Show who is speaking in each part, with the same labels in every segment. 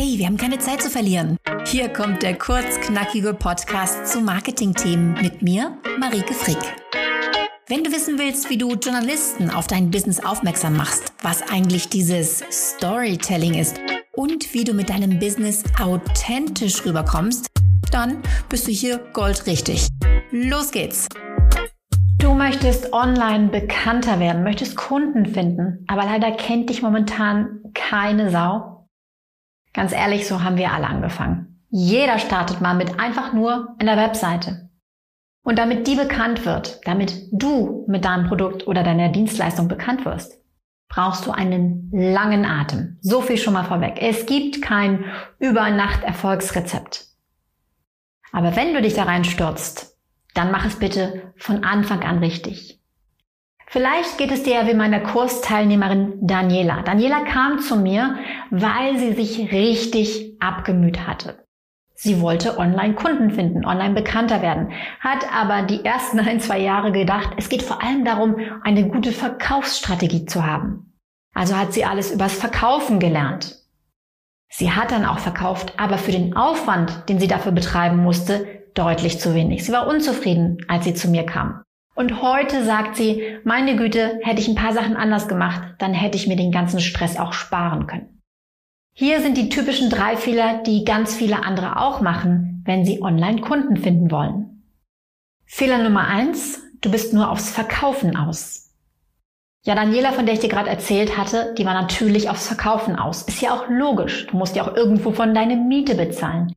Speaker 1: Hey, wir haben keine Zeit zu verlieren. Hier kommt der kurzknackige Podcast zu Marketingthemen mit mir, Marike Frick. Wenn du wissen willst, wie du Journalisten auf dein Business aufmerksam machst, was eigentlich dieses Storytelling ist und wie du mit deinem Business authentisch rüberkommst, dann bist du hier goldrichtig. Los geht's!
Speaker 2: Du möchtest online bekannter werden, möchtest Kunden finden, aber leider kennt dich momentan keine Sau. Ganz ehrlich, so haben wir alle angefangen. Jeder startet mal mit einfach nur einer Webseite. Und damit die bekannt wird, damit du mit deinem Produkt oder deiner Dienstleistung bekannt wirst, brauchst du einen langen Atem. So viel schon mal vorweg. Es gibt kein Über-Nacht-Erfolgsrezept. Aber wenn du dich da reinstürzt, dann mach es bitte von Anfang an richtig. Vielleicht geht es dir ja wie meiner Kursteilnehmerin Daniela. Daniela kam zu mir, weil sie sich richtig abgemüht hatte. Sie wollte online Kunden finden, online bekannter werden, hat aber die ersten ein, zwei Jahre gedacht, es geht vor allem darum, eine gute Verkaufsstrategie zu haben. Also hat sie alles übers Verkaufen gelernt. Sie hat dann auch verkauft, aber für den Aufwand, den sie dafür betreiben musste, deutlich zu wenig. Sie war unzufrieden, als sie zu mir kam. Und heute sagt sie, meine Güte, hätte ich ein paar Sachen anders gemacht, dann hätte ich mir den ganzen Stress auch sparen können. Hier sind die typischen drei Fehler, die ganz viele andere auch machen, wenn sie online Kunden finden wollen. Fehler Nummer eins, du bist nur aufs Verkaufen aus. Ja, Daniela, von der ich dir gerade erzählt hatte, die war natürlich aufs Verkaufen aus. Ist ja auch logisch. Du musst ja auch irgendwo von deine Miete bezahlen.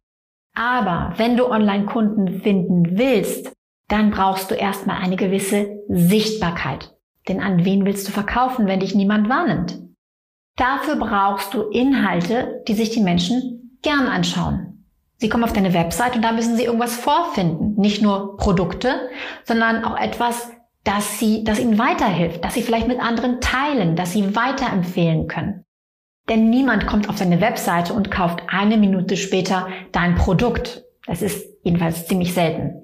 Speaker 2: Aber wenn du Online-Kunden finden willst, dann brauchst du erstmal eine gewisse Sichtbarkeit. Denn an wen willst du verkaufen, wenn dich niemand wahrnimmt? Dafür brauchst du Inhalte, die sich die Menschen gern anschauen. Sie kommen auf deine Website und da müssen sie irgendwas vorfinden. Nicht nur Produkte, sondern auch etwas, das sie, das ihnen weiterhilft, das sie vielleicht mit anderen teilen, das sie weiterempfehlen können. Denn niemand kommt auf deine Webseite und kauft eine Minute später dein Produkt. Das ist jedenfalls ziemlich selten.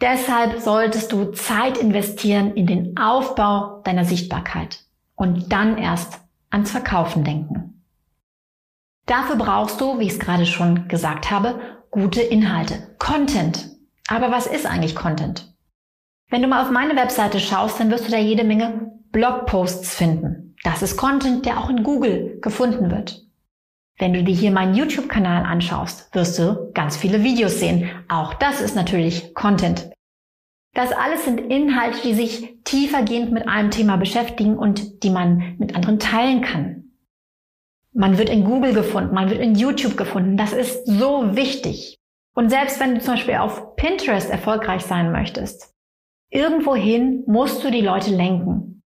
Speaker 2: Deshalb solltest du Zeit investieren in den Aufbau deiner Sichtbarkeit und dann erst ans Verkaufen denken. Dafür brauchst du, wie ich es gerade schon gesagt habe, gute Inhalte, Content. Aber was ist eigentlich Content? Wenn du mal auf meine Webseite schaust, dann wirst du da jede Menge Blogposts finden. Das ist Content, der auch in Google gefunden wird. Wenn du dir hier meinen YouTube-Kanal anschaust, wirst du ganz viele Videos sehen. Auch das ist natürlich Content. Das alles sind Inhalte, die sich tiefergehend mit einem Thema beschäftigen und die man mit anderen teilen kann. Man wird in Google gefunden, man wird in YouTube gefunden. Das ist so wichtig. Und selbst wenn du zum Beispiel auf Pinterest erfolgreich sein möchtest, irgendwohin musst du die Leute lenken.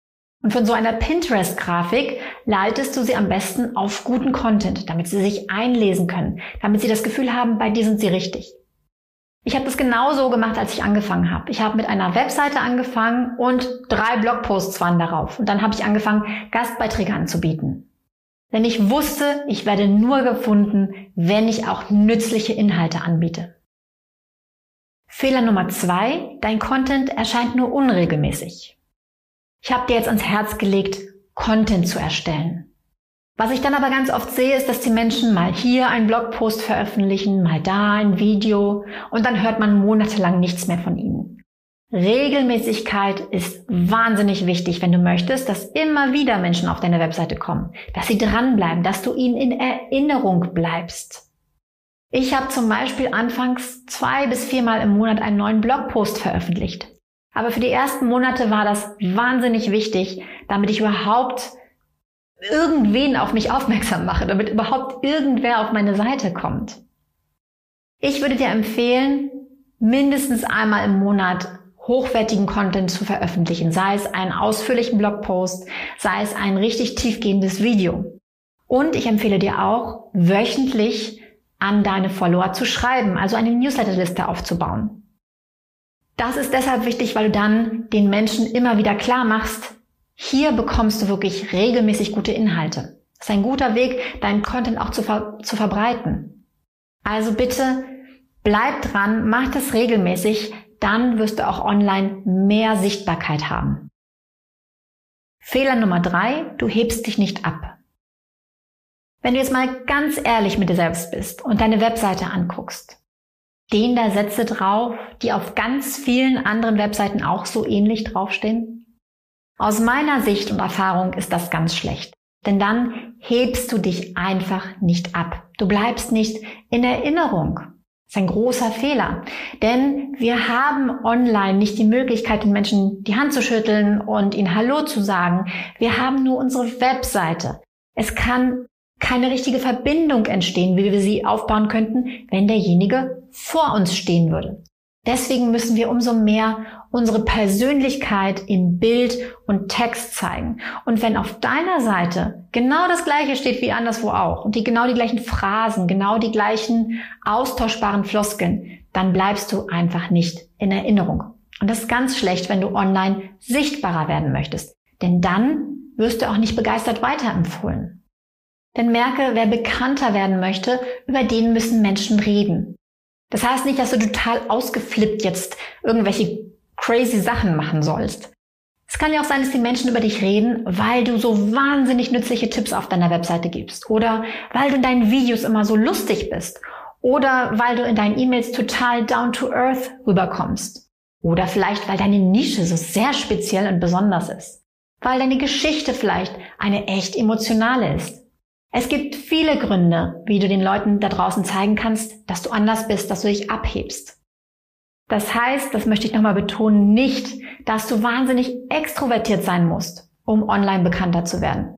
Speaker 2: Und von so einer Pinterest-Grafik leitest du sie am besten auf guten Content, damit sie sich einlesen können, damit sie das Gefühl haben, bei dir sind sie richtig. Ich habe das genauso gemacht, als ich angefangen habe. Ich habe mit einer Webseite angefangen und drei Blogposts waren darauf. Und dann habe ich angefangen, Gastbeiträge anzubieten. Denn ich wusste, ich werde nur gefunden, wenn ich auch nützliche Inhalte anbiete. Fehler Nummer zwei, dein Content erscheint nur unregelmäßig. Ich habe dir jetzt ans Herz gelegt, Content zu erstellen. Was ich dann aber ganz oft sehe, ist, dass die Menschen mal hier einen Blogpost veröffentlichen, mal da ein Video und dann hört man monatelang nichts mehr von ihnen. Regelmäßigkeit ist wahnsinnig wichtig, wenn du möchtest, dass immer wieder Menschen auf deine Webseite kommen, dass sie dranbleiben, dass du ihnen in Erinnerung bleibst. Ich habe zum Beispiel anfangs zwei bis viermal im Monat einen neuen Blogpost veröffentlicht. Aber für die ersten Monate war das wahnsinnig wichtig, damit ich überhaupt irgendwen auf mich aufmerksam mache, damit überhaupt irgendwer auf meine Seite kommt. Ich würde dir empfehlen, mindestens einmal im Monat hochwertigen Content zu veröffentlichen, sei es einen ausführlichen Blogpost, sei es ein richtig tiefgehendes Video. Und ich empfehle dir auch, wöchentlich an deine Follower zu schreiben, also eine Newsletterliste aufzubauen. Das ist deshalb wichtig, weil du dann den Menschen immer wieder klar machst, hier bekommst du wirklich regelmäßig gute Inhalte. Das ist ein guter Weg, deinen Content auch zu, ver zu verbreiten. Also bitte bleib dran, mach das regelmäßig, dann wirst du auch online mehr Sichtbarkeit haben. Fehler Nummer drei, du hebst dich nicht ab. Wenn du jetzt mal ganz ehrlich mit dir selbst bist und deine Webseite anguckst, stehen da Sätze drauf, die auf ganz vielen anderen Webseiten auch so ähnlich draufstehen? Aus meiner Sicht und Erfahrung ist das ganz schlecht. Denn dann hebst du dich einfach nicht ab. Du bleibst nicht in Erinnerung. Das ist ein großer Fehler. Denn wir haben online nicht die Möglichkeit, den Menschen die Hand zu schütteln und ihnen Hallo zu sagen. Wir haben nur unsere Webseite. Es kann keine richtige Verbindung entstehen, wie wir sie aufbauen könnten, wenn derjenige vor uns stehen würde. Deswegen müssen wir umso mehr unsere Persönlichkeit in Bild und Text zeigen. Und wenn auf deiner Seite genau das Gleiche steht wie anderswo auch und die genau die gleichen Phrasen, genau die gleichen austauschbaren Floskeln, dann bleibst du einfach nicht in Erinnerung. Und das ist ganz schlecht, wenn du online sichtbarer werden möchtest. Denn dann wirst du auch nicht begeistert weiterempfohlen. Denn merke, wer bekannter werden möchte, über den müssen Menschen reden. Das heißt nicht, dass du total ausgeflippt jetzt irgendwelche crazy Sachen machen sollst. Es kann ja auch sein, dass die Menschen über dich reden, weil du so wahnsinnig nützliche Tipps auf deiner Webseite gibst oder weil du in deinen Videos immer so lustig bist oder weil du in deinen E-Mails total down to earth rüberkommst oder vielleicht weil deine Nische so sehr speziell und besonders ist, weil deine Geschichte vielleicht eine echt emotionale ist es gibt viele Gründe, wie du den Leuten da draußen zeigen kannst, dass du anders bist, dass du dich abhebst. Das heißt, das möchte ich nochmal betonen, nicht, dass du wahnsinnig extrovertiert sein musst, um online bekannter zu werden.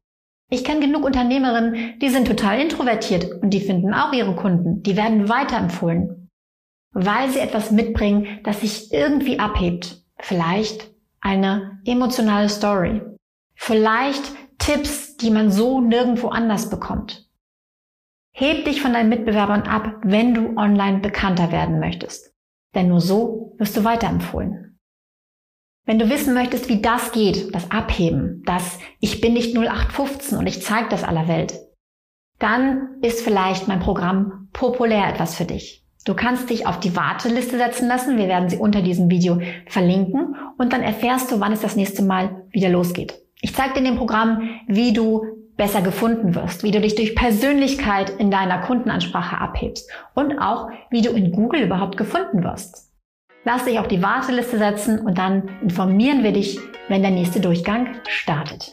Speaker 2: Ich kenne genug Unternehmerinnen, die sind total introvertiert und die finden auch ihre Kunden. Die werden weiterempfohlen, weil sie etwas mitbringen, das sich irgendwie abhebt. Vielleicht eine emotionale Story. Vielleicht Die man so nirgendwo anders bekommt. Heb dich von deinen Mitbewerbern ab, wenn du online bekannter werden möchtest. Denn nur so wirst du weiterempfohlen. Wenn du wissen möchtest, wie das geht, das Abheben, das Ich bin nicht 0815 und ich zeige das aller Welt, dann ist vielleicht mein Programm populär etwas für dich. Du kannst dich auf die Warteliste setzen lassen. Wir werden sie unter diesem Video verlinken und dann erfährst du, wann es das nächste Mal wieder losgeht. Ich zeige dir in dem Programm, wie du besser gefunden wirst, wie du dich durch Persönlichkeit in deiner Kundenansprache abhebst und auch, wie du in Google überhaupt gefunden wirst. Lass dich auf die Warteliste setzen und dann informieren wir dich, wenn der nächste Durchgang startet.